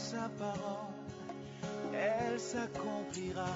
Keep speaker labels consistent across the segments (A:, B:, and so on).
A: Sa parole, elle s'accomplira.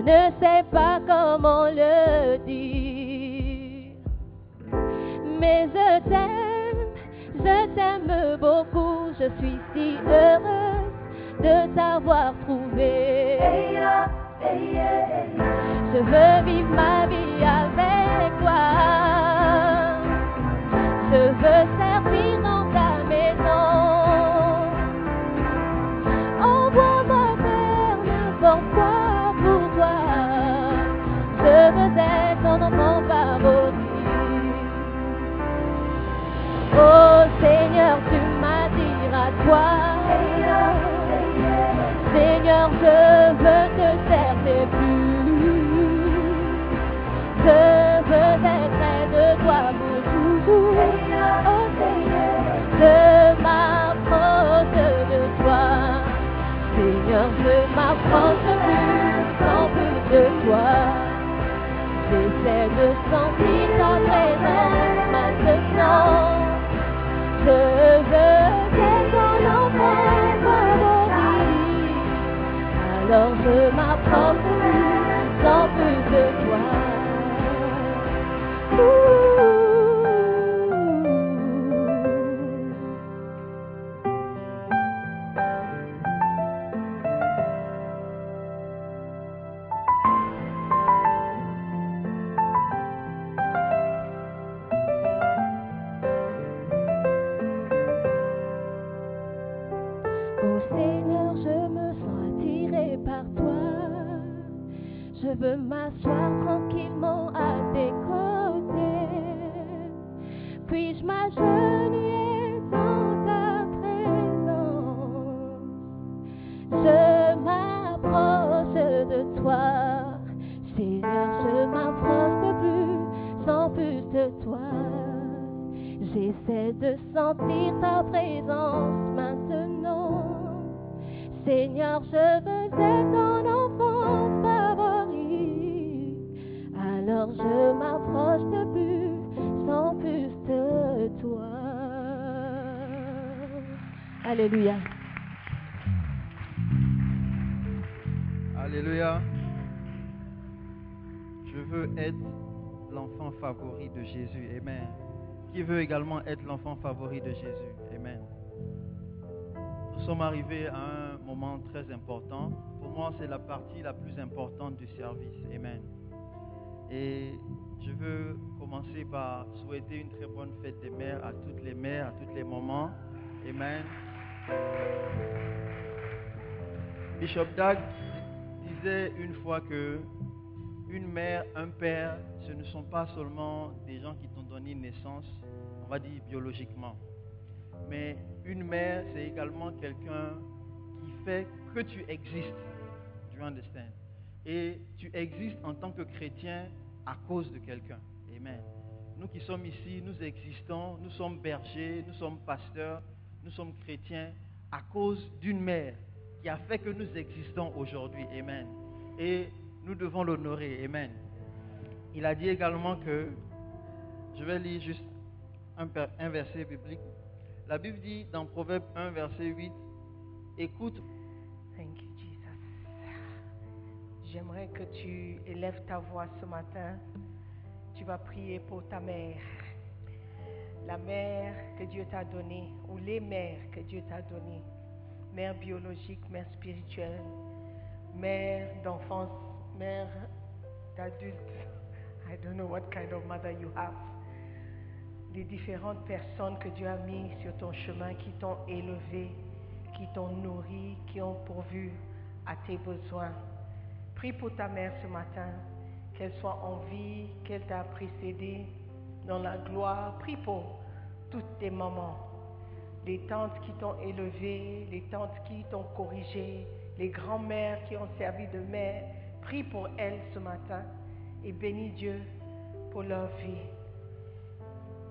B: Ne sais pas comment le dire. Mais je t'aime, je t'aime beaucoup. Je suis si heureuse de t'avoir trouvé. Je veux vivre ma vie avec toi. Je veux
A: m'asseoir tranquillement à tes côtés. Puis-je m'agenouiller dans ta présence? Je m'approche de toi. Seigneur, je m'approche de plus, sans plus de toi. J'essaie de sentir ta présence maintenant. Seigneur, je veux être ton je m'approche de plus, sans plus de toi. Alléluia.
C: Alléluia. Je veux être l'enfant favori de Jésus. Amen. Qui veut également être l'enfant favori de Jésus? Amen. Nous sommes arrivés à un moment très important. Pour moi, c'est la partie la plus importante du service. Amen. Et je veux commencer par souhaiter une très bonne fête des mères à toutes les mères, à tous les moments. Amen. Bishop Dag disait une fois que une mère, un père, ce ne sont pas seulement des gens qui t'ont donné naissance, on va dire biologiquement. Mais une mère, c'est également quelqu'un qui fait que tu existes. Tu understand? Et tu existes en tant que chrétien à cause de quelqu'un. Amen. Nous qui sommes ici, nous existons, nous sommes bergers, nous sommes pasteurs, nous sommes chrétiens à cause d'une mère qui a fait que nous existons aujourd'hui. Amen. Et nous devons l'honorer. Amen. Il a dit également que, je vais lire juste un, un verset biblique. La Bible dit dans Proverbe 1, verset 8, écoute,
D: J'aimerais que tu élèves ta voix ce matin. Tu vas prier pour ta mère. La mère que Dieu t'a donnée, ou les mères que Dieu t'a données. Mère biologique, mère spirituelle, mère d'enfance, mère d'adulte. I don't know what kind of mother you have. Les différentes personnes que Dieu a mis sur ton chemin qui t'ont élevé, qui t'ont nourri, qui ont pourvu à tes besoins. Prie pour ta mère ce matin, qu'elle soit en vie, qu'elle t'a précédé dans la gloire. Prie pour toutes tes mamans, les tantes qui t'ont élevé, les tantes qui t'ont corrigé, les grands-mères qui ont servi de mère. Prie pour elles ce matin et bénis Dieu pour leur vie.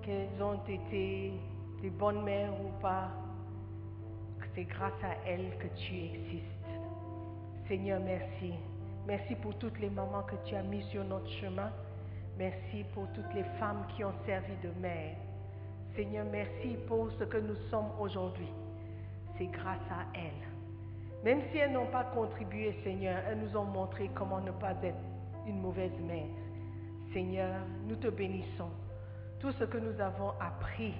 D: Qu'elles ont été des bonnes mères ou pas, c'est grâce à elles que tu existes. Seigneur, merci. Merci pour toutes les mamans que tu as mis sur notre chemin. Merci pour toutes les femmes qui ont servi de mère. Seigneur, merci pour ce que nous sommes aujourd'hui. C'est grâce à elles. Même si elles n'ont pas contribué, Seigneur, elles nous ont montré comment ne pas être une mauvaise mère. Seigneur, nous te bénissons. Tout ce que nous avons appris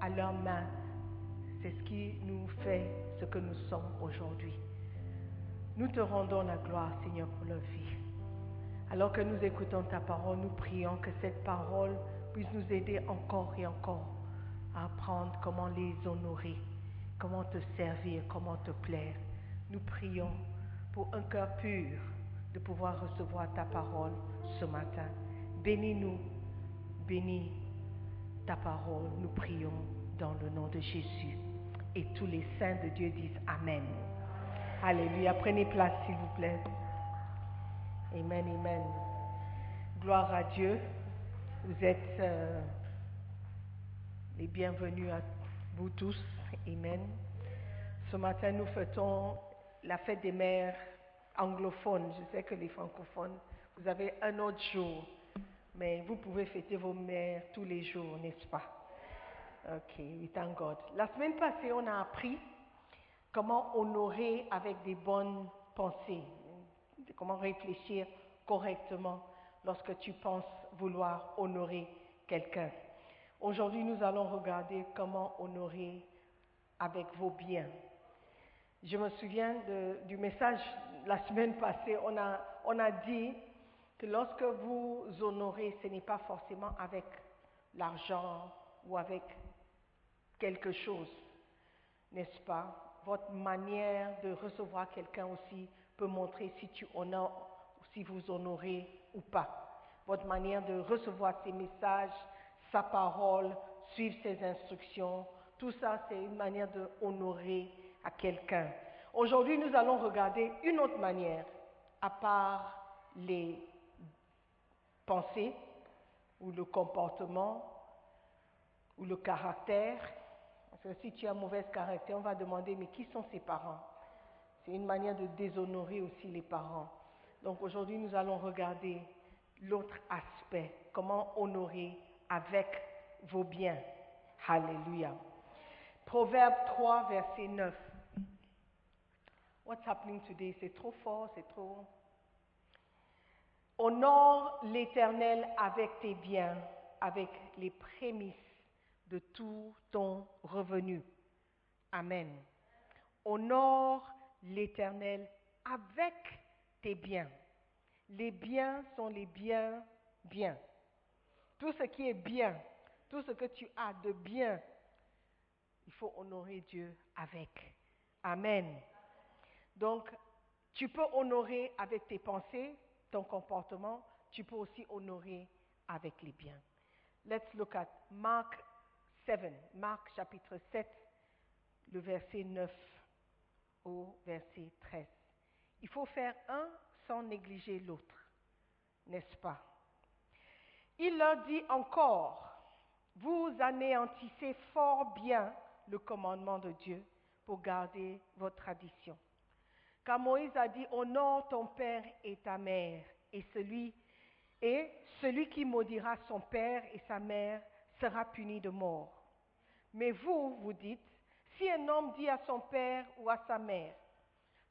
D: à leurs mains, c'est ce qui nous fait ce que nous sommes aujourd'hui. Nous te rendons la gloire, Seigneur, pour leur vie. Alors que nous écoutons ta parole, nous prions que cette parole puisse nous aider encore et encore à apprendre comment les honorer, comment te servir, comment te plaire. Nous prions pour un cœur pur de pouvoir recevoir ta parole ce matin. Bénis-nous, bénis ta parole. Nous prions dans le nom de Jésus. Et tous les saints de Dieu disent Amen. Alléluia. Prenez place, s'il vous plaît. Amen, amen. Gloire à Dieu. Vous êtes euh, les bienvenus à vous tous. Amen. Ce matin, nous fêtons la fête des mères anglophones. Je sais que les francophones, vous avez un autre jour, mais vous pouvez fêter vos mères tous les jours, n'est-ce pas? Ok, thank God. La semaine passée, on a appris comment honorer avec des bonnes pensées, comment réfléchir correctement lorsque tu penses vouloir honorer quelqu'un? Aujourd'hui, nous allons regarder comment honorer avec vos biens. Je me souviens du message la semaine passée, on a, on a dit que lorsque vous honorez, ce n'est pas forcément avec l'argent ou avec quelque chose, n'est-ce pas? Votre manière de recevoir quelqu'un aussi peut montrer si tu honores si vous honorez ou pas. Votre manière de recevoir ses messages, sa parole, suivre ses instructions, tout ça, c'est une manière de honorer à quelqu'un. Aujourd'hui, nous allons regarder une autre manière, à part les pensées ou le comportement ou le caractère. Si tu as mauvais caractère, on va demander, mais qui sont ses parents? C'est une manière de déshonorer aussi les parents. Donc aujourd'hui, nous allons regarder l'autre aspect, comment honorer avec vos biens? Alléluia. Proverbe 3, verset 9. What's happening today? C'est trop fort, c'est trop. Honore l'Éternel avec tes biens, avec les prémices de tout ton revenu. Amen. Honore l'Éternel avec tes biens. Les biens sont les biens bien. Tout ce qui est bien, tout ce que tu as de bien, il faut honorer Dieu avec. Amen. Donc, tu peux honorer avec tes pensées, ton comportement, tu peux aussi honorer avec les biens. Let's look at Mark 7, Marc chapitre 7, le verset 9 au verset 13. Il faut faire un sans négliger l'autre, n'est-ce pas? Il leur dit encore, vous anéantissez fort bien le commandement de Dieu pour garder votre tradition. Car Moïse a dit, honore ton père et ta mère, et celui, et celui qui maudira son père et sa mère sera puni de mort. Mais vous, vous dites, si un homme dit à son père ou à sa mère,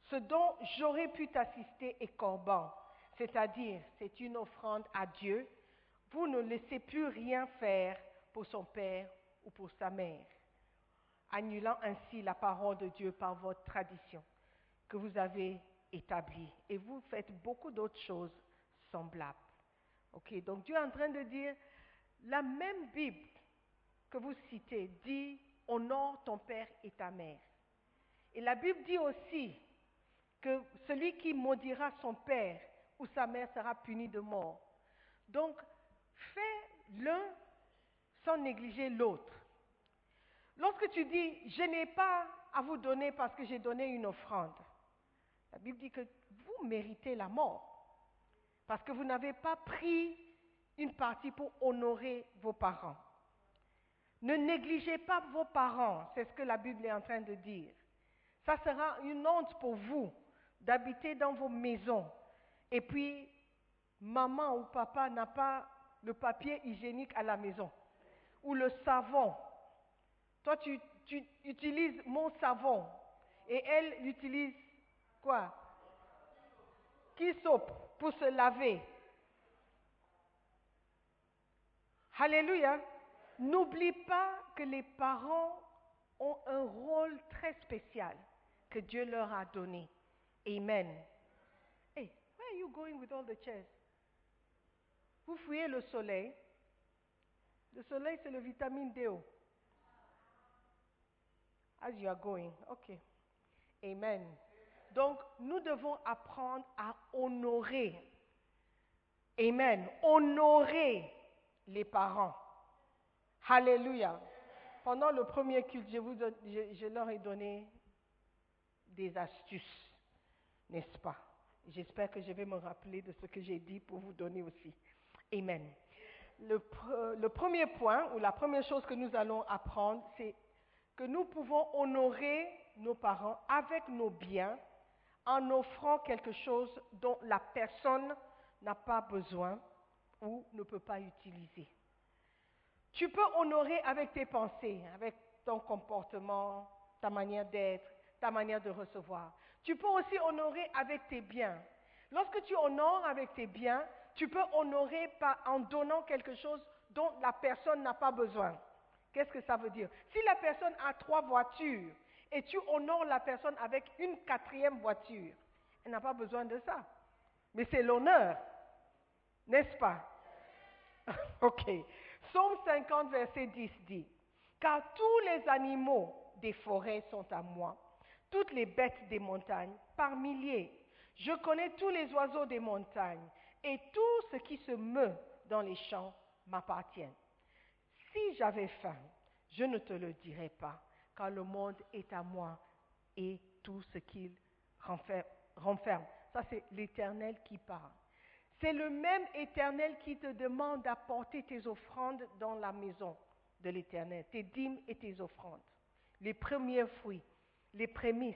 D: ce dont j'aurais pu t'assister est corban, c'est-à-dire c'est une offrande à Dieu, vous ne laissez plus rien faire pour son père ou pour sa mère, annulant ainsi la parole de Dieu par votre tradition que vous avez établie. Et vous faites beaucoup d'autres choses semblables. Ok, donc Dieu est en train de dire, la même Bible que vous citez dit honore ton père et ta mère. Et la Bible dit aussi que celui qui maudira son père ou sa mère sera puni de mort. Donc, fais l'un sans négliger l'autre. Lorsque tu dis, je n'ai pas à vous donner parce que j'ai donné une offrande, la Bible dit que vous méritez la mort parce que vous n'avez pas pris une partie pour honorer vos parents. Ne négligez pas vos parents, c'est ce que la Bible est en train de dire. Ça sera une honte pour vous d'habiter dans vos maisons et puis maman ou papa n'a pas le papier hygiénique à la maison ou le savon. Toi, tu, utilises mon savon et elle utilise quoi? Qui soap pour se laver. Alléluia. N'oublie pas que les parents ont un rôle très spécial que Dieu leur a donné. Amen. Hey, where are you going with all the chairs? Vous fouillez le soleil. Le soleil, c'est le vitamine D. As you are going. OK. Amen. Donc, nous devons apprendre à honorer. Amen. Honorer les parents. Alléluia. Pendant le premier culte, je, leur ai donné des astuces, n'est-ce pas? J'espère que je vais me rappeler de ce que j'ai dit pour vous donner aussi. Amen. Le, premier point, ou la première chose que nous allons apprendre, c'est que nous pouvons honorer nos parents avec nos biens en offrant quelque chose dont la personne n'a pas besoin ou ne peut pas utiliser. Tu peux honorer avec tes pensées, avec ton comportement, ta manière d'être, ta manière de recevoir. Tu peux aussi honorer avec tes biens. Lorsque tu honores avec tes biens, tu peux honorer en donnant quelque chose dont la personne n'a pas besoin. Qu'est-ce que ça veut dire? Si la personne a trois voitures et tu honores la personne avec une quatrième voiture, elle n'a pas besoin de ça. Mais c'est l'honneur, n'est-ce pas? Ok. Psaume 50, verset 10 dit, Car tous les animaux des forêts sont à moi, toutes les bêtes des montagnes par milliers. Je connais tous les oiseaux des montagnes et tout ce qui se meut dans les champs m'appartient. Si j'avais faim, je ne te le dirais pas, car le monde est à moi et tout ce qu'il renfer- renferme. Ça, c'est l'Éternel qui parle. C'est le même Éternel qui te demande d'apporter tes offrandes dans la maison de l'Éternel, tes dîmes et tes offrandes, les premiers fruits, les prémices.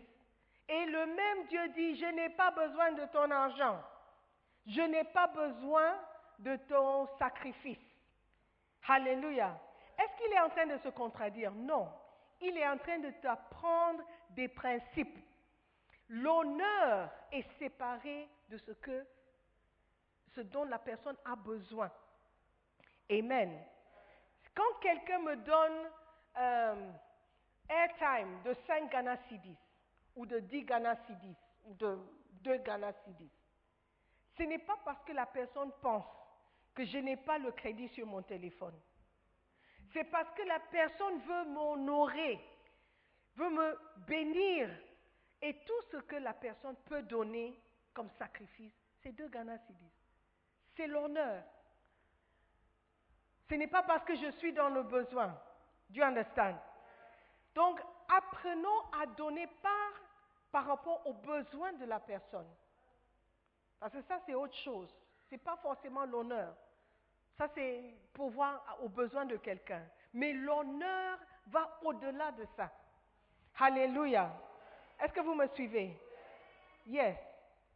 D: Et le même Dieu dit, je n'ai pas besoin de ton argent, je n'ai pas besoin de ton sacrifice. Alléluia. Est-ce qu'il est en train de se contradire Non. Il est en train de t'apprendre des principes. L'honneur est séparé de ce que ce dont la personne a besoin. Amen. Quand quelqu'un me donne euh, airtime de 5 Ghana Cedis, ou de 10 Ghana Cedis, ou de 2 Ghana Cedis, ce n'est pas parce que la personne pense que je n'ai pas le crédit sur mon téléphone. C'est parce que la personne veut m'honorer, veut me bénir. Et tout ce que la personne peut donner comme sacrifice, c'est deux Ghana Cedis. C'est l'honneur. Ce n'est pas parce que je suis dans le besoin. Do you understand? Donc, apprenons à donner part par rapport aux besoins de la personne. Parce que ça, c'est autre chose. Ce n'est pas forcément l'honneur. Ça, c'est pour voir aux besoins de quelqu'un. Mais l'honneur va au-delà de ça. Alléluia. Est-ce que vous me suivez? Yes.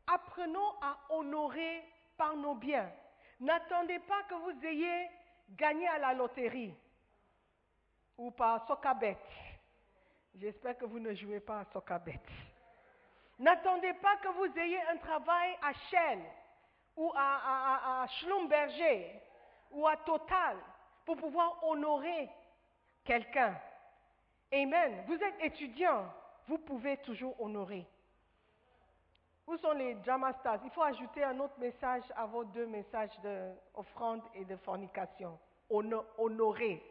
D: Apprenons à honorer par nos biens. N'attendez pas que vous ayez gagné à la loterie ou par Sokabet. J'espère que vous ne jouez pas à Sokabet. N'attendez pas que vous ayez un travail à Shell ou à- à Schlumberger ou à Total pour pouvoir honorer quelqu'un. Amen. Vous êtes étudiant, vous pouvez toujours honorer. Où sont les drama stars? Il faut ajouter un autre message à vos deux messages d'offrande et de fornication. Hono- honorer.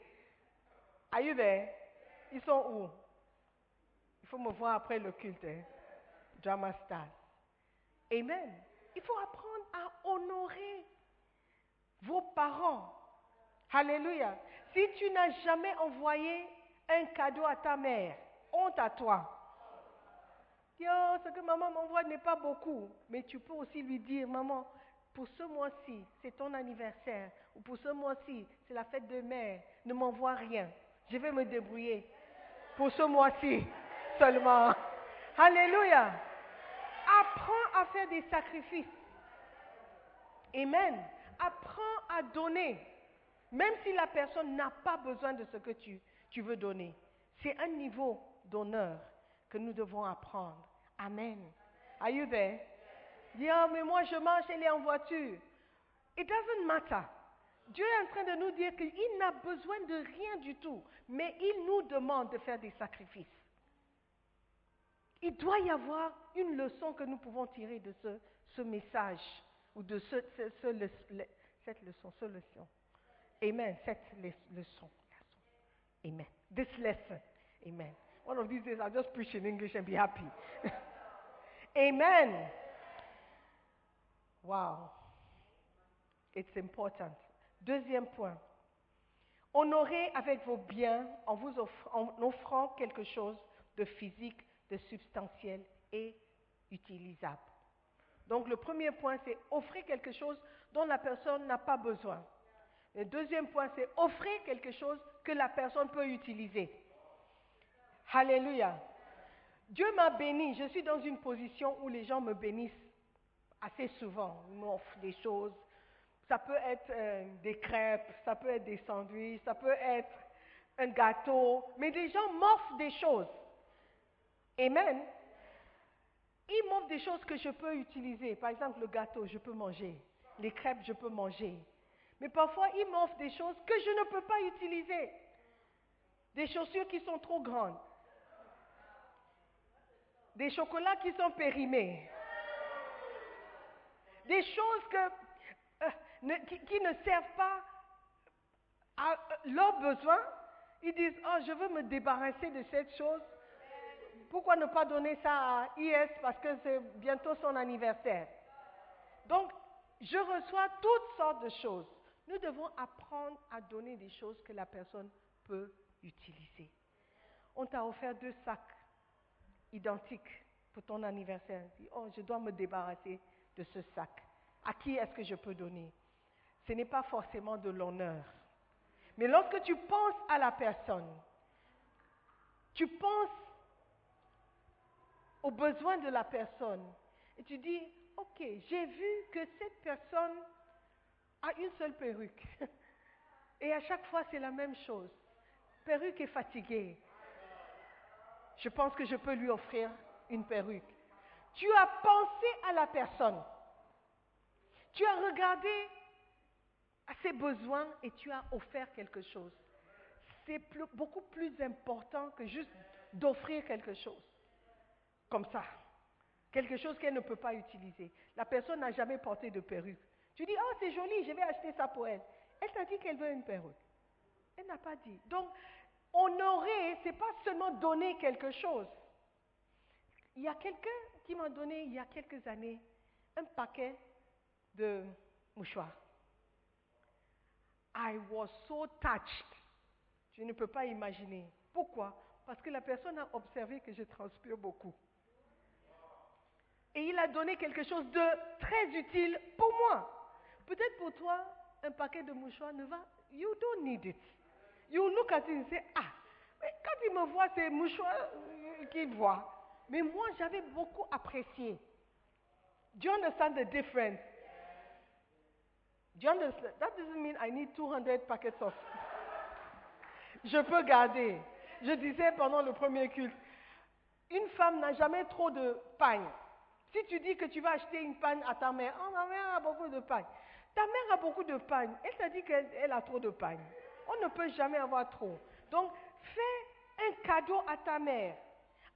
D: Are you there? Ils sont où? Il faut me voir après le culte. hein. Drama stars. Amen. Il faut apprendre à honorer vos parents. Alléluia. Si tu n'as jamais envoyé un cadeau à ta mère, honte à toi. Yo, ce que maman m'envoie n'est pas beaucoup, mais tu peux aussi lui dire, maman, pour ce mois-ci, c'est ton anniversaire, ou pour ce mois-ci, c'est la fête de mère, ne m'envoie rien. Je vais me débrouiller. Pour ce mois-ci seulement. Alléluia. Apprends à faire des sacrifices. Amen. Apprends à donner, même si la personne n'a pas besoin de ce que tu veux donner. C'est un niveau d'honneur que nous devons apprendre. Amen. Are you there? Dis, Ah, mais moi je marche, elle est en voiture. It doesn't matter. Dieu est en train de nous dire qu'il n'a besoin de rien du tout, mais il nous demande de faire des sacrifices. Il doit y avoir une leçon que nous pouvons tirer de ce, message ou de cette leçon, ce leçon. Amen. Cette le- leçon. leçon. Amen. This lesson. Amen. One of these days, I'll just preach in English and be happy. Amen. Wow. It's important. Deuxième point. Honorez avec vos biens en vous en offrant quelque chose de physique, de substantiel et utilisable. Donc le premier point, c'est offrir quelque chose dont la personne n'a pas besoin. Le deuxième point, c'est offrir quelque chose que la personne peut utiliser. Alléluia. Dieu m'a béni. Je suis dans une position où les gens me bénissent assez souvent. Ils m'offrent des choses. Ça peut être euh, des crêpes, ça peut être des sandwichs, ça peut être un gâteau. Mais les gens m'offrent des choses. Amen. Ils m'offrent des choses que je peux utiliser. Par exemple, le gâteau, je peux manger. Les crêpes, je peux manger. Mais parfois, ils m'offrent des choses que je ne peux pas utiliser. Des chaussures qui sont trop grandes. Des chocolats qui sont périmés. Des choses euh, qui ne servent pas à euh, leurs besoins. Ils disent, oh, je veux me débarrasser de cette chose. pourquoi ne pas donner ça à IS parce que c'est bientôt son anniversaire? Donc, je reçois toutes sortes de choses. Nous devons apprendre à donner des choses que la personne peut utiliser. On t'a offert deux sacs identiques pour ton anniversaire. Oh, je dois me débarrasser de ce sac. À qui est-ce que je peux donner? Ce n'est pas forcément de l'honneur. Mais lorsque tu penses à la personne, tu penses aux besoins de la personne et tu dis, ok, j'ai vu que cette personne a une seule perruque. Et à chaque fois, c'est la même chose. Perruque est fatiguée. Je pense que je peux lui offrir une perruque. Tu as pensé à la personne. Tu as regardé à ses besoins et tu as offert quelque chose. C'est beaucoup plus important que juste d'offrir quelque chose. Comme ça. Quelque chose qu'elle ne peut pas utiliser. La personne n'a jamais porté de perruque. Tu dis, oh, c'est joli, je vais acheter ça pour elle. Elle t'a dit qu'elle veut une perruque. Elle n'a pas dit. Donc, honorer, ce n'est pas seulement donner quelque chose. Il y a quelqu'un qui m'a donné, il y a quelques années, un paquet de mouchoirs. I was so touched. Je ne peux pas imaginer. Pourquoi? Parce que la personne a observé que je transpire beaucoup. Et il a donné quelque chose de très utile pour moi. Peut-être pour toi, un paquet de mouchoirs ne va. You don't need it. You look at it and say, ah, mais quand il me voit, c'est mouchoirs euh, qu'il voit. Mais moi, j'avais beaucoup apprécié. Do you understand the difference? Do you understand? That doesn't mean I need 200 packets of. Je peux garder. Je disais pendant le premier culte, une femme n'a jamais trop de pain. Si tu dis que tu vas acheter une panne à ta mère, oh, ma mère a beaucoup de pain. Ta mère a beaucoup de pain. Elle t'a dit qu'elle a trop de pain. On ne peut jamais avoir trop. Donc, fais un cadeau à ta mère.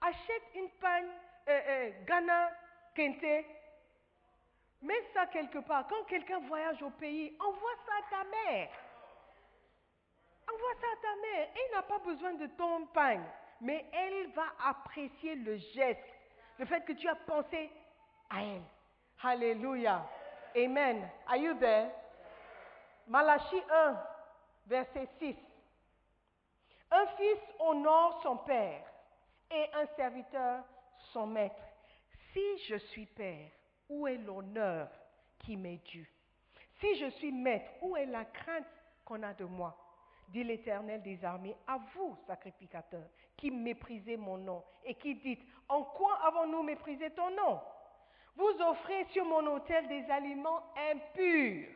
D: Achète une panne euh, euh, Ghana Kente. Mets ça quelque part. Quand quelqu'un voyage au pays, envoie ça à ta mère. Envoie ça à ta mère. Elle n'a pas besoin de ton pain. Mais elle va apprécier le geste. Le fait que tu as pensé à elle. Alléluia. Amen. Are you there? Malachie 1, verset 6. Un fils honore son père et un serviteur son maître. Si je suis père, où est l'honneur qui m'est dû? Si je suis maître, où est la crainte qu'on a de moi? Dit l'Éternel des armées, à vous, sacrificateurs, qui méprisez mon nom et qui dites, en quoi avons-nous méprisé ton nom? Vous offrez sur mon autel des aliments impurs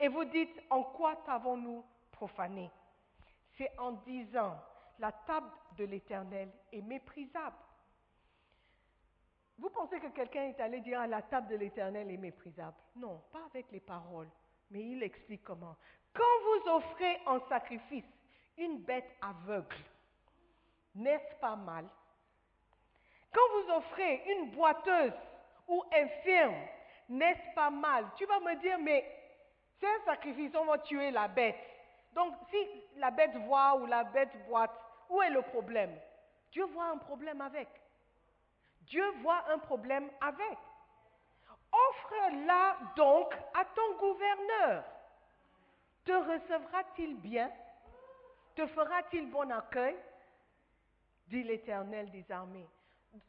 D: et vous dites, en quoi t'avons-nous C'est en disant, la table de l'Éternel est méprisable. Vous pensez que quelqu'un est allé dire, la table de l'Éternel est méprisable? Non, pas avec les paroles, mais il explique comment. Quand vous offrez en sacrifice une bête aveugle, n'est-ce pas mal? Quand vous offrez une boiteuse ou infirme, n'est-ce pas mal? Tu vas me dire, mais c'est un sacrifice, on va tuer la bête. Donc si la bête voit ou la bête boite, où est le problème? Dieu voit un problème avec. Dieu voit un problème avec. Offre-la donc à ton gouverneur. Te recevra-t-il bien? Te fera-t-il bon accueil? Dit l'Éternel des armées.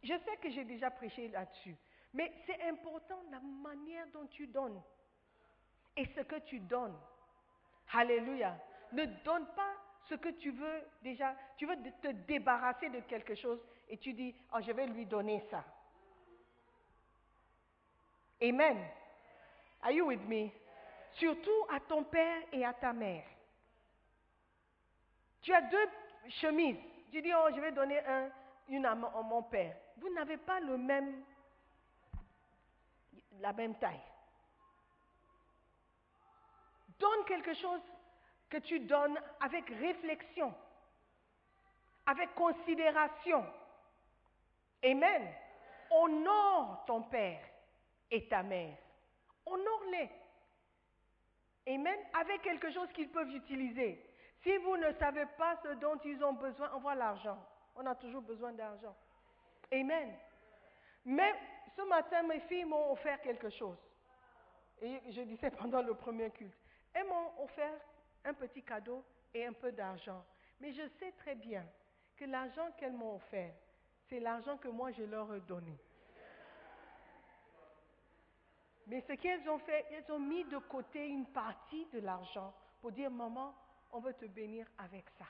D: Je sais que j'ai déjà prêché là-dessus. Mais c'est important la manière dont tu donnes et ce que tu donnes. Alléluia. Ne donne pas ce que tu veux déjà. Tu veux te débarrasser de quelque chose et tu dis, oh, je vais lui donner ça. Amen. Are you with me? Surtout à ton père et à ta mère. Tu as deux chemises. Tu dis, oh, je vais donner un, une à mon père. Vous n'avez pas le même la même taille. Donne quelque chose que tu donnes avec réflexion, avec considération. Amen. Honore ton père et ta mère. Honore-les. Amen. Avec quelque chose qu'ils peuvent utiliser. Si vous ne savez pas ce dont ils ont besoin, envoie l'argent. On a toujours besoin d'argent. Amen. Mais ce matin, mes filles m'ont offert quelque chose. Et je disais pendant le premier culte. Elles m'ont offert un petit cadeau et un peu d'argent. Mais je sais très bien que l'argent qu'elles m'ont offert, c'est l'argent que moi je leur ai donné. Mais ce qu'elles ont fait, elles ont mis de côté une partie de l'argent pour dire, maman, on veut te bénir avec ça.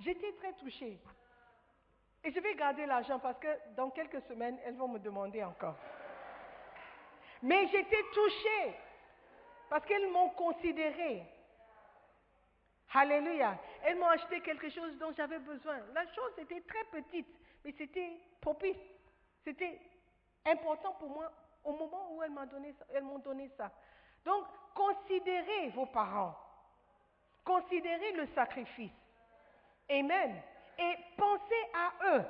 D: J'étais très touchée. Et je vais garder l'argent parce que dans quelques semaines, elles vont me demander encore. Mais j'étais touchée parce qu'elles m'ont considérée. Alléluia. Elles m'ont acheté quelque chose dont j'avais besoin. La chose était très petite, mais c'était propice. C'était important pour moi au moment où elles m'ont donné, donné ça. Donc, considérez vos parents. Considérez le sacrifice. Amen. Et pensez à eux.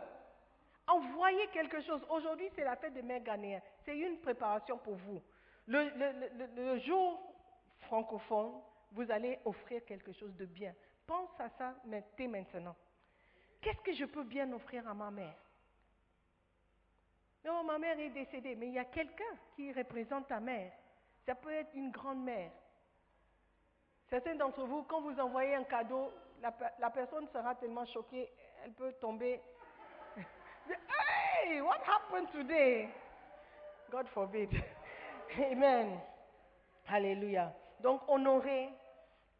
D: Envoyez quelque chose. Aujourd'hui, c'est la fête des mères ghanéennes. C'est une préparation pour vous. Le jour francophone, vous allez offrir quelque chose de bien. Pense à ça dès maintenant. Qu'est-ce que je peux bien offrir à ma mère? Non, ma mère est décédée, mais il y a quelqu'un qui représente ta mère. Ça peut être une grand-mère. Certains d'entre vous, quand vous envoyez un cadeau, la, la personne sera tellement choquée, elle peut tomber. hey, what happened today? God forbid. Amen. Alléluia. Donc, honorez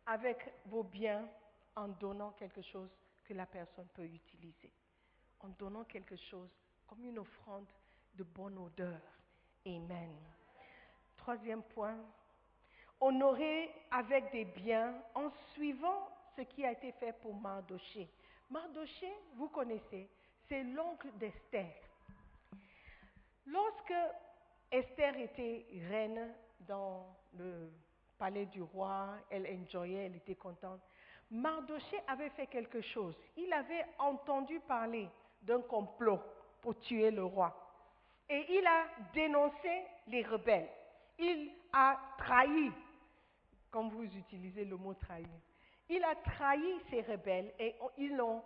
D: avec vos biens en donnant quelque chose que la personne peut utiliser. En donnant quelque chose comme une offrande de bonne odeur. Amen. Troisième point, honorer avec des biens en suivant ce qui a été fait pour Mardoché. Mardoché, vous connaissez, c'est l'oncle d'Esther. Lorsque Esther était reine dans le palais du roi, elle enjoyait, elle était contente. Mardoché avait fait quelque chose. Il avait entendu parler d'un complot pour tuer le roi. Et il a dénoncé les rebelles. Il a trahi, comme vous utilisez le mot trahir. Il a trahi ces rebelles et ils, l'ont-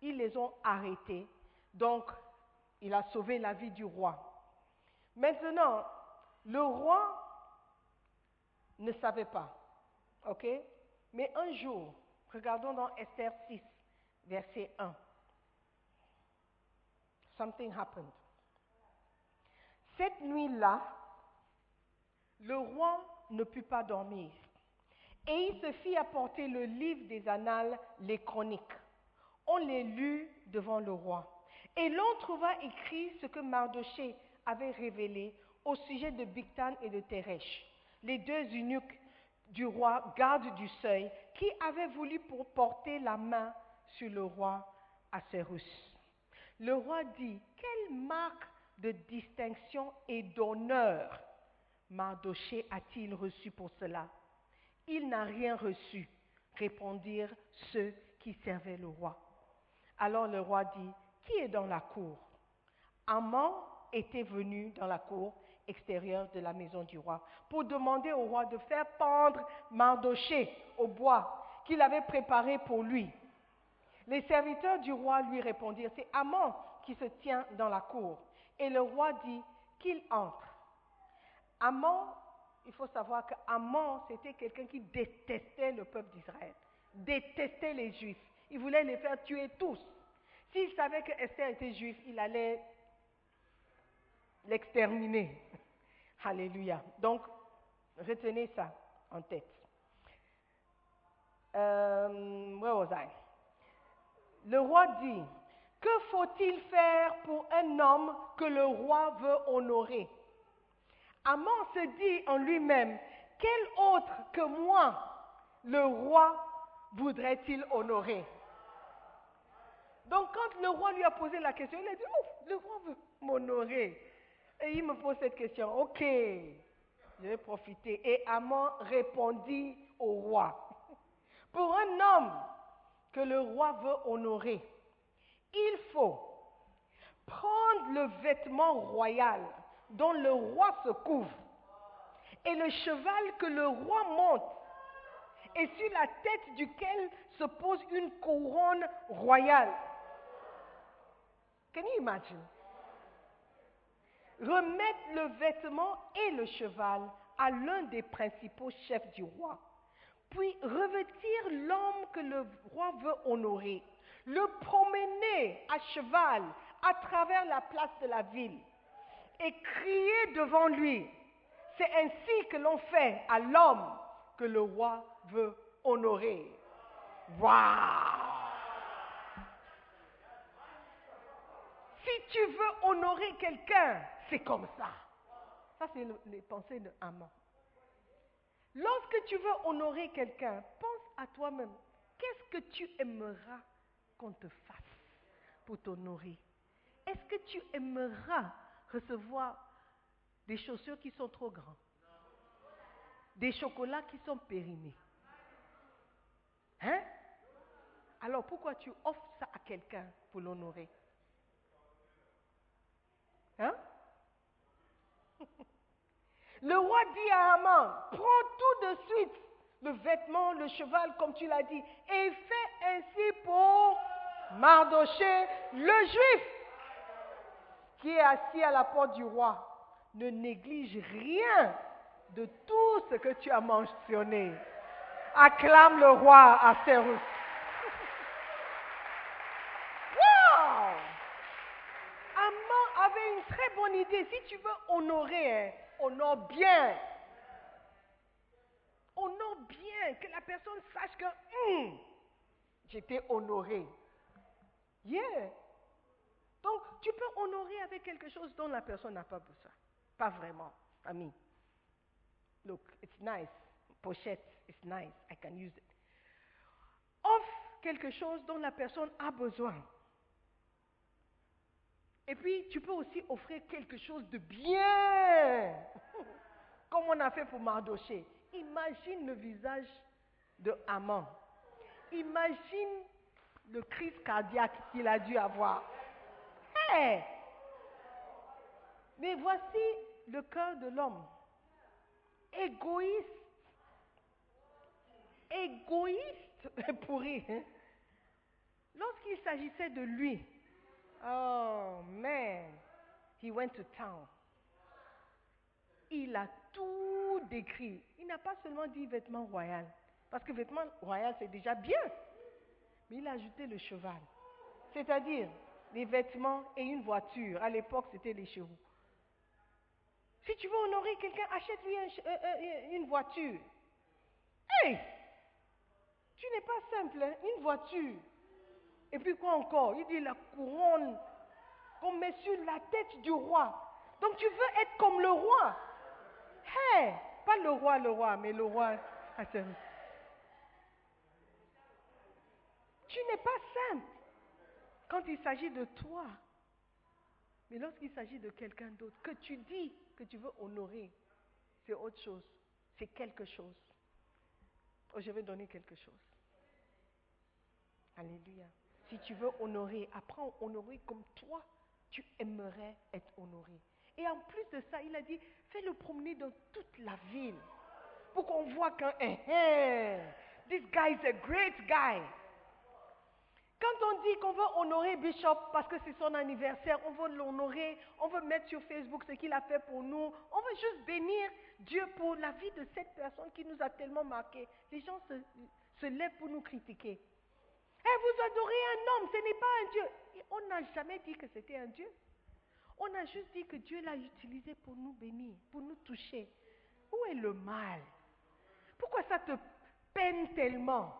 D: ils les ont arrêtés. Donc, il a sauvé la vie du roi. Maintenant, le roi ne savait pas. OK? Mais un jour, regardons dans Esther 6, verset 1. Something happened. Cette nuit-là, le roi ne put pas dormir. Et il se fit apporter le livre des annales, les chroniques. On les lut devant le roi. Et l'on trouva écrit ce que Mardoché avait révélé au sujet de Bigtan et de Teresh, les deux eunuques du roi, gardes du seuil, qui avaient voulu porter la main sur le roi Assérus. Le roi dit, quelle marque de distinction et d'honneur Mardoché a-t-il reçu pour cela? Il n'a rien reçu, répondirent ceux qui servaient le roi. Alors le roi dit, qui est dans la cour? Amman était venu dans la cour extérieure de la maison du roi pour demander au roi de faire pendre Mardoché au bois qu'il avait préparé pour lui. Les serviteurs du roi lui répondirent, c'est Amman qui se tient dans la cour. Et le roi dit qu'il entre. Amman, il faut savoir que Amman, c'était quelqu'un qui détestait le peuple d'Israël, détestait les Juifs. Il voulait les faire tuer tous. S'il savait que Esther était juif, il allait l'exterminer. Alléluia. Donc, retenez ça en tête. Euh, where? Le roi dit, que faut-il faire pour un homme que le roi veut honorer? Amman se dit en lui-même, quel autre que moi le roi voudrait-il honorer? Donc quand le roi lui a posé la question, il a dit, oh, le roi veut m'honorer. Et il me pose cette question, ok, je vais profiter. Et Amman répondit au roi, pour un homme que le roi veut honorer, il faut prendre le vêtement royal dont le roi se couvre et le cheval que le roi monte et sur la tête duquel se pose une couronne royale. Can you imagine? Remettre le vêtement et le cheval à l'un des principaux chefs du roi, puis revêtir l'homme que le roi veut honorer, le promener à cheval à travers la place de la ville et crier devant lui. C'est ainsi que l'on fait à l'homme que le roi veut honorer. Waouh! Si tu veux honorer quelqu'un, c'est comme ça. Ça, c'est le- les pensées de Haman. Lorsque tu veux honorer quelqu'un, pense à toi-même. Qu'est-ce que tu aimeras qu'on te fasse pour t'honorer? Est-ce que tu aimeras recevoir des chaussures qui sont trop grandes? Des chocolats qui sont périmés? Hein? Alors pourquoi tu offres ça à quelqu'un pour l'honorer? Hein? Le roi dit à Haman, prends tout de suite le vêtement, le cheval, comme tu l'as dit, et fais ainsi pour Mardoché, le juif, qui est assis à la porte du roi. Ne néglige rien de tout ce que tu as mentionné. Acclame le roi à Cyrus. Wow! Amman avait une très bonne idée. Si tu veux honorer, hein, honore bien. Honore bien, que la personne sache que hum, j'étais honoré. Yeah. Donc, tu peux honorer avec quelque chose dont la personne n'a pas besoin. Pas vraiment, ami. Look, it's nice. Pochette, it's nice. I can use it. Offre quelque chose dont la personne a besoin. Et puis, tu peux aussi offrir quelque chose de bien, comme on a fait pour Mardoché. Imagine le visage de Haman. Imagine le crise cardiaque qu'il a dû avoir. Mais voici le cœur de l'homme. Égoïste. Égoïste pourri. hein? Lorsqu'il s'agissait de lui, Oh man, he went to town. Il a tout décrit. Il n'a pas seulement dit vêtement royal, parce que vêtement royal c'est déjà bien. Mais il a ajouté le cheval, c'est-à-dire les vêtements et une voiture. À l'époque, c'était les chevaux. Si tu veux honorer quelqu'un, achète-lui che- euh, euh, une voiture. Hey! Tu n'es pas simple, hein? une voiture. Et puis quoi encore? Il dit la couronne qu'on met sur la tête du roi. Donc tu veux être comme le roi? Hey, pas le roi, le roi, mais le roi. Attends. Tu n'es pas simple quand il s'agit de toi. Mais lorsqu'il s'agit de quelqu'un d'autre, que tu dis que tu veux honorer, c'est autre chose. C'est quelque chose. Oh, je vais donner quelque chose. Alléluia. Si tu veux honorer, apprends à honorer comme toi, tu aimerais être honoré. Et en plus de ça, il a dit, fais-le promener dans toute la ville. Pour qu'on voit qu'un, eh, eh, this guy is a great guy. Quand on dit qu'on veut honorer Bishop parce que c'est son anniversaire, on veut l'honorer, on veut mettre sur Facebook ce qu'il a fait pour nous, on veut juste bénir Dieu pour la vie de cette personne qui nous a tellement marqué. Les gens se lèvent pour nous critiquer. Eh, vous adorez un homme, ce n'est pas un Dieu. Et on n'a jamais dit que c'était un Dieu. On a juste dit que Dieu l'a utilisé pour nous bénir, pour nous toucher. Où est le mal? Pourquoi ça te peine tellement?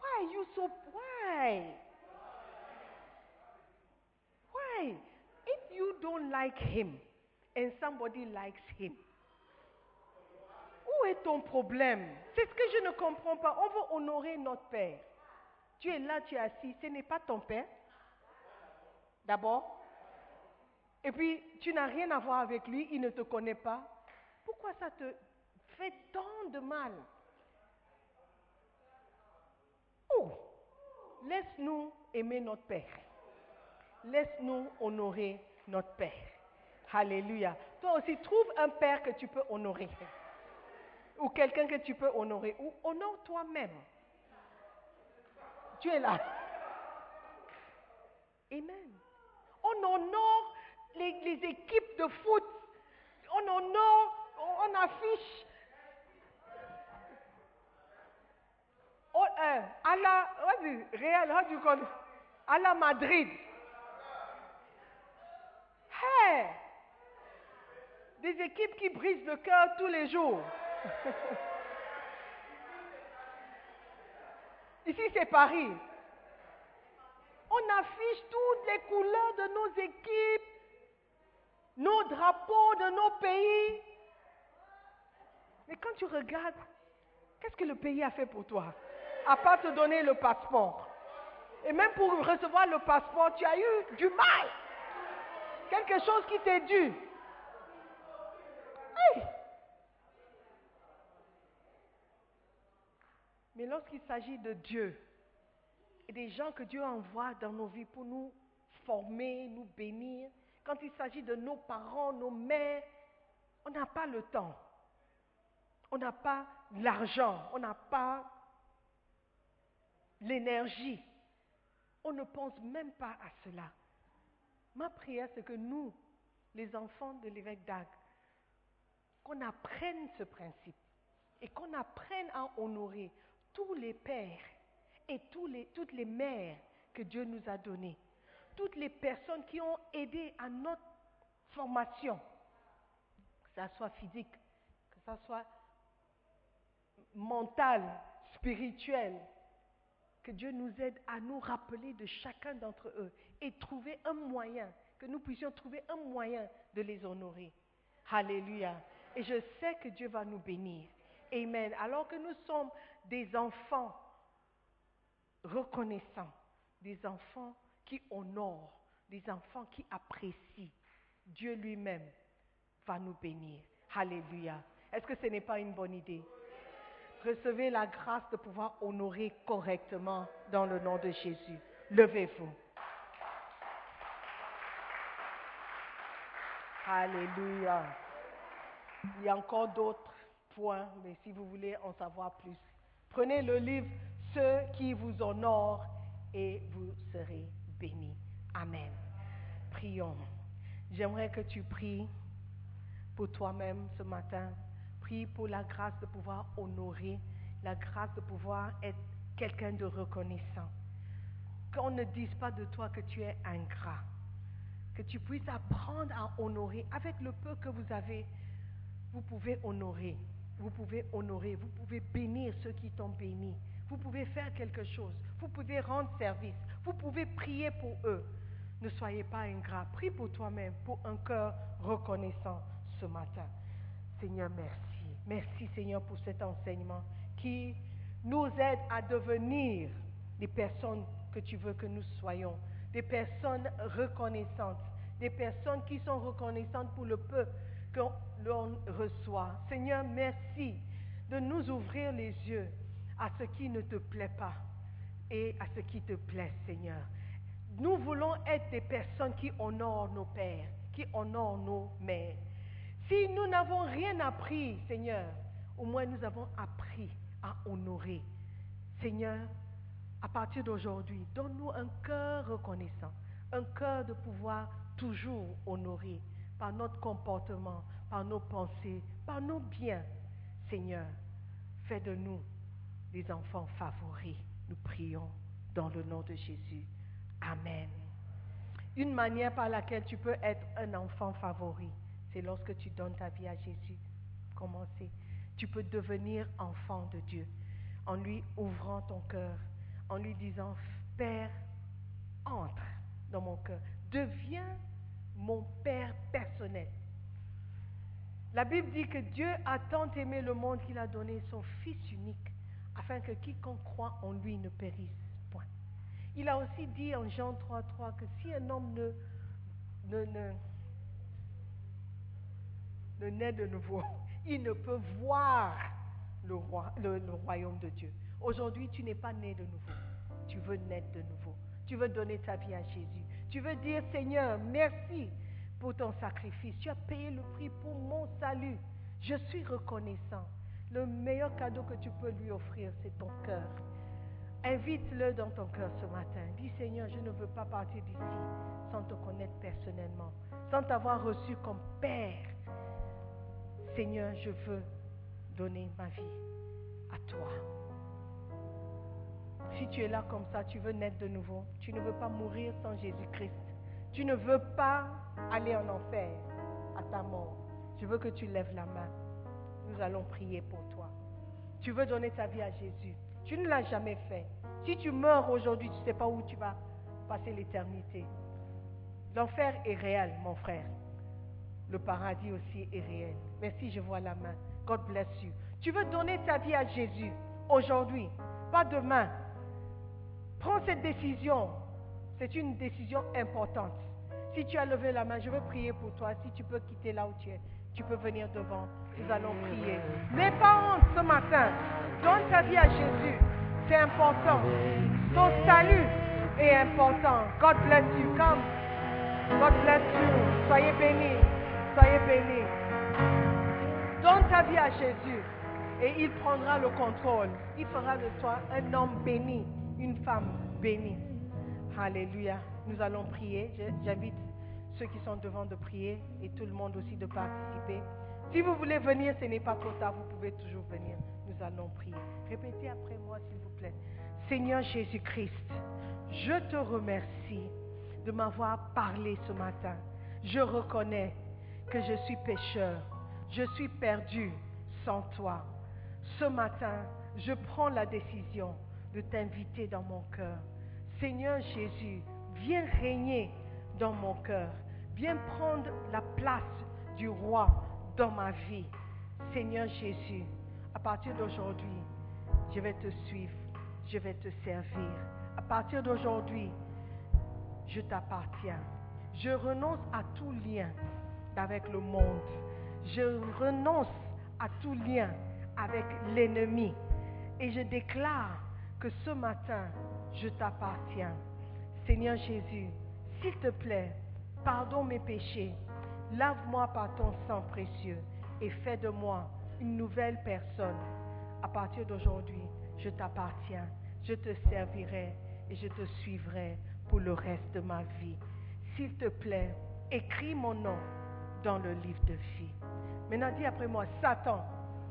D: Why you so why? Why? If you don't like him and somebody likes him, où est ton problème? C'est ce que je ne comprends pas. On veut honorer notre Père. Tu es là, tu es assis. Ce n'est pas ton Père. D'abord. Et puis, tu n'as rien à voir avec lui. Il ne te connaît pas. Pourquoi ça te fait tant de mal? Oh Laisse-nous aimer notre Père. Laisse-nous honorer notre Père. Alléluia. Toi aussi, trouve un Père que tu peux honorer. Ou quelqu'un que tu peux honorer. Ou honore toi-même. Tu es là. On honore les, les équipes de foot, on honore, on, affiche. Oh, euh, à la, you call it? À la Madrid. Des équipes qui brisent le cœur tous les jours. Ici, c'est Paris. On affiche toutes les couleurs de nos équipes, nos drapeaux de nos pays. Mais quand tu regardes, qu'est-ce que le pays a fait pour toi? À part te donner le passeport. Et même pour recevoir le passeport, tu as eu du mal. Quelque chose qui t'est dû. Mais lorsqu'il s'agit de Dieu et des gens que Dieu envoie dans nos vies pour nous former, nous bénir, quand il s'agit de nos parents, nos mères, on n'a pas le temps. On n'a pas l'argent. On n'a pas l'énergie. On ne pense même pas à cela. Ma prière, c'est que nous, les enfants de l'évêque d'Ag, qu'on apprenne ce principe et qu'on apprenne à honorer tous les pères et toutes les mères que Dieu nous a donnés, toutes les personnes qui ont aidé à notre formation, que ça soit physique, que ça soit mentale, spirituelle, que Dieu nous aide à nous rappeler de chacun d'entre eux et trouver un moyen, que nous puissions trouver un moyen de les honorer. Alléluia. Et je sais que Dieu va nous bénir. Amen. Alors que nous sommes des enfants reconnaissants, des enfants qui honorent, des enfants qui apprécient, Dieu lui-même va nous bénir. Alléluia. Est-ce que ce n'est pas une bonne idée? Recevez la grâce de pouvoir honorer correctement dans le nom de Jésus. Levez-vous. Alléluia. Il y a encore d'autres points, mais si vous voulez en savoir plus, prenez le livre Ceux qui vous honorent et vous serez bénis. Amen. Prions. J'aimerais que tu pries pour toi-même ce matin. Prie pour la grâce de pouvoir honorer, la grâce de pouvoir être quelqu'un de reconnaissant. Qu'on ne dise pas de toi que tu es ingrat. Que tu puisses apprendre à honorer avec le peu que vous avez. Vous pouvez honorer. Vous pouvez honorer. Vous pouvez bénir ceux qui t'ont béni. Vous pouvez faire quelque chose. Vous pouvez rendre service. Vous pouvez prier pour eux. Ne soyez pas ingrat. Prie pour toi-même, pour un cœur reconnaissant ce matin. Seigneur, merci. Merci Seigneur pour cet enseignement qui nous aide à devenir des personnes que tu veux que nous soyons, des personnes reconnaissantes, des personnes qui sont reconnaissantes pour le peu que l'on reçoit. Seigneur, merci de nous ouvrir les yeux à ce qui ne te plaît pas et à ce qui te plaît, Seigneur. Nous voulons être des personnes qui honorent nos pères, qui honorent nos mères. Si nous n'avons rien appris, Seigneur, au moins nous avons appris à honorer. Seigneur, à partir d'aujourd'hui, donne-nous un cœur reconnaissant, un cœur de pouvoir toujours honorer par notre comportement, par nos pensées, par nos biens. Seigneur, fais de nous des enfants favoris. Nous prions dans le nom de Jésus. Amen. Une manière par laquelle tu peux être un enfant favori, c'est lorsque tu donnes ta vie à Jésus. Comment c'est? Tu peux devenir enfant de Dieu en lui ouvrant ton cœur, en lui disant, Père, entre dans mon cœur, deviens mon Père personnel. La Bible dit que Dieu a tant aimé le monde qu'il a donné son Fils unique, afin que quiconque croit en lui ne périsse point. Il a aussi dit en Jean 3.3 que si un homme ne, ne, ne, naît de nouveau, il ne peut voir le royaume de Dieu. Aujourd'hui, tu n'es pas né de nouveau. Tu veux naître de nouveau. Tu veux donner ta vie à Jésus. Tu veux dire, Seigneur, merci pour ton sacrifice. Tu as payé le prix pour mon salut. Je suis reconnaissant. Le meilleur cadeau que tu peux lui offrir, c'est ton cœur. Invite-le dans ton cœur ce matin. Dis Seigneur, je ne veux pas partir d'ici sans te connaître personnellement, sans t'avoir reçu comme Père. Seigneur, je veux donner ma vie à toi. Si tu es là comme ça, tu veux naître de nouveau. Tu ne veux pas mourir sans Jésus-Christ. Tu ne veux pas aller en enfer à ta mort. Je veux que tu lèves la main. Nous allons prier pour toi. Tu veux donner ta vie à Jésus. Tu ne l'as jamais fait. Si tu meurs aujourd'hui, tu ne sais pas où tu vas passer l'éternité. L'enfer est réel, mon frère. Le paradis aussi est réel. Merci, je vois la main. God bless you. Tu veux donner ta vie à Jésus aujourd'hui, pas demain. Prends cette décision. C'est une décision importante. Si tu as levé la main, je veux prier pour toi. Si tu peux quitter là où tu es, tu peux venir devant. Nous allons prier. N'aie pas honte ce matin. Donne ta vie à Jésus. C'est important. Ton salut est important. God bless you. Come. God bless you. Soyez bénis. Soyez bénis. Donne ta vie à Jésus et il prendra le contrôle. Il fera de toi un homme béni, une femme bénie. Alléluia. Nous allons prier. J'invite ceux qui sont devant de prier et tout le monde aussi de participer. Si vous voulez venir, ce n'est pas trop tard, vous pouvez toujours venir. Nous allons prier. Répétez après moi, s'il vous plaît. Seigneur Jésus-Christ, je te remercie de m'avoir parlé ce matin. Je reconnais que je suis pécheur. Je suis perdu sans toi. Ce matin, je prends la décision de t'inviter dans mon cœur. Seigneur Jésus, viens régner dans mon cœur. Viens prendre la place du roi dans ma vie. Seigneur Jésus, à partir d'aujourd'hui, je vais te suivre, je vais te servir. À partir d'aujourd'hui, je t'appartiens. Je renonce à tout lien avec le monde. Je renonce à tout lien avec l'ennemi. Et je déclare que ce matin, je t'appartiens. Seigneur Jésus, s'il te plaît, pardonne mes péchés. Lave-moi par ton sang précieux et fais de moi une nouvelle personne. À partir d'aujourd'hui, je t'appartiens. Je te servirai et je te suivrai pour le reste de ma vie. S'il te plaît, écris mon nom dans le livre de vie. Maintenant, dis après moi, Satan,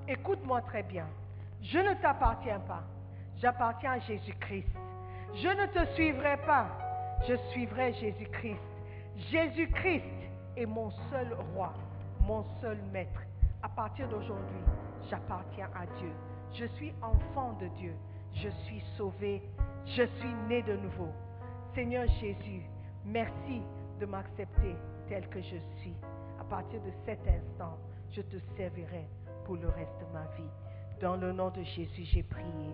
D: écoute-moi très bien. Je ne t'appartiens pas. J'appartiens à Jésus-Christ. Je ne te suivrai pas. Je suivrai Jésus-Christ. Jésus-Christ est mon seul roi, mon seul maître. À partir d'aujourd'hui, j'appartiens à Dieu. Je suis enfant de Dieu. Je suis sauvé. Je suis né de nouveau. Seigneur Jésus, merci de m'accepter tel que je suis. À partir de cet instant, je te servirai pour le reste de ma vie. Dans le nom de Jésus, j'ai prié.